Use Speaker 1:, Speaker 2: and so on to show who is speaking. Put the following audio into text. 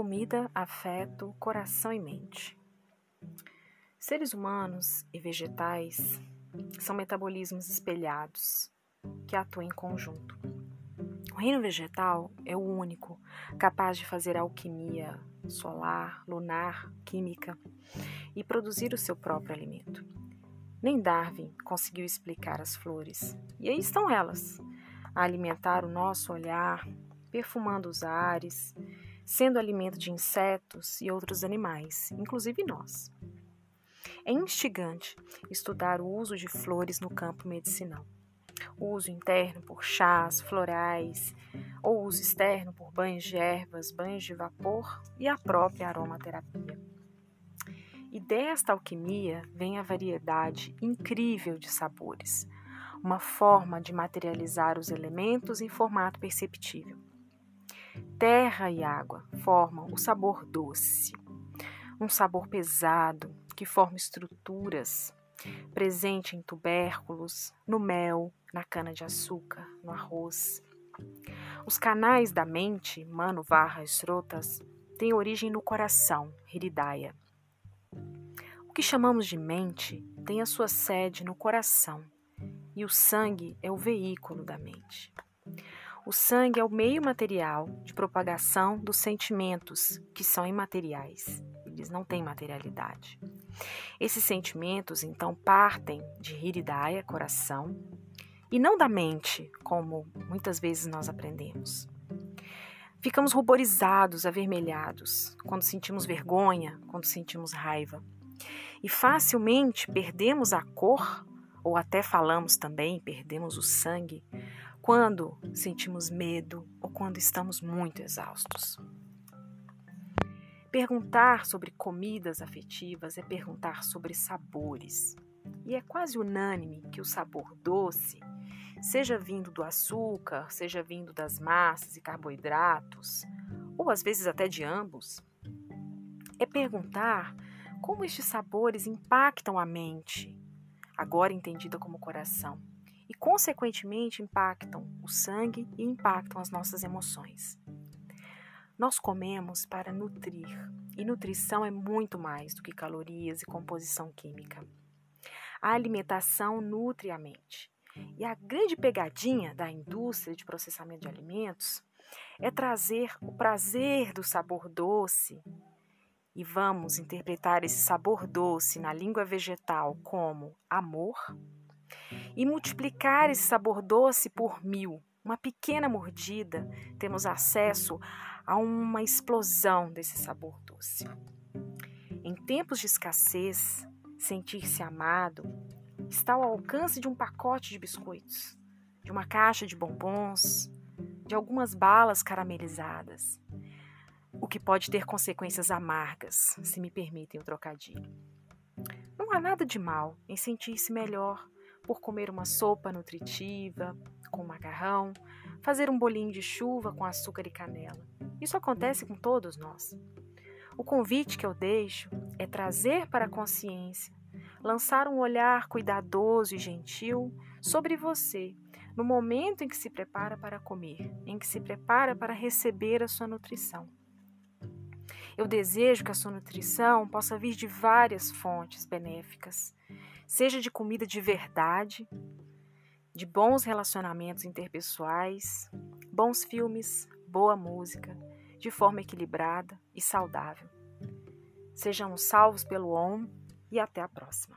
Speaker 1: vida, afeto, coração e mente. Seres humanos e vegetais são metabolismos espelhados que atuam em conjunto. O reino vegetal é o único capaz de fazer alquimia solar, lunar, química e produzir o seu próprio alimento. Nem Darwin conseguiu explicar as flores, e aí estão elas, a alimentar o nosso olhar, perfumando os ares, sendo alimento de insetos e outros animais, inclusive nós. É instigante estudar o uso de flores no campo medicinal. O uso interno por chás, florais, ou uso externo por banhos de ervas, banhos de vapor e a própria aromaterapia. E desta alquimia vem a variedade incrível de sabores, uma forma de materializar os elementos em formato perceptível. Terra e água formam o sabor doce, um sabor pesado que forma estruturas presente em tubérculos, no mel, na cana-de-açúcar, no arroz. Os canais da mente, Mano Varra Srotas, têm origem no coração, Hiridaya. O que chamamos de mente tem a sua sede no coração, e o sangue é o veículo da mente. O sangue é o meio material de propagação dos sentimentos, que são imateriais. Eles não têm materialidade. Esses sentimentos, então, partem de Hiridaya, coração, e não da mente, como muitas vezes nós aprendemos. Ficamos ruborizados, avermelhados, quando sentimos vergonha, quando sentimos raiva. E facilmente perdemos a cor ou até falamos também, perdemos o sangue, quando sentimos medo ou quando estamos muito exaustos. Perguntar sobre comidas afetivas é perguntar sobre sabores. E é quase unânime que o sabor doce, seja vindo do açúcar, seja vindo das massas e carboidratos, ou às vezes até de ambos, é perguntar como estes sabores impactam a mente, agora entendida como coração, e consequentemente impactam o sangue e impactam as nossas emoções. Nós comemos para nutrir, e nutrição é muito mais do que calorias e composição química. A alimentação nutre a mente. E a grande pegadinha da indústria de processamento de alimentos é trazer o prazer do sabor doce e vamos interpretar esse sabor doce na língua vegetal como amor e multiplicar esse sabor doce por mil. Uma pequena mordida, temos acesso a uma explosão desse sabor doce. Em tempos de escassez, sentir-se amado está ao alcance de um pacote de biscoitos, de uma caixa de bombons, de algumas balas caramelizadas o que pode ter consequências amargas, se me permitem o trocadilho. Não há nada de mal em sentir-se melhor por comer uma sopa nutritiva, com macarrão, fazer um bolinho de chuva com açúcar e canela. Isso acontece com todos nós. O convite que eu deixo é trazer para a consciência, lançar um olhar cuidadoso e gentil sobre você no momento em que se prepara para comer, em que se prepara para receber a sua nutrição. Eu desejo que a sua nutrição possa vir de várias fontes benéficas, seja de comida de verdade, de bons relacionamentos interpessoais, bons filmes, boa música, de forma equilibrada e saudável. Sejamos salvos pelo OM e até a próxima.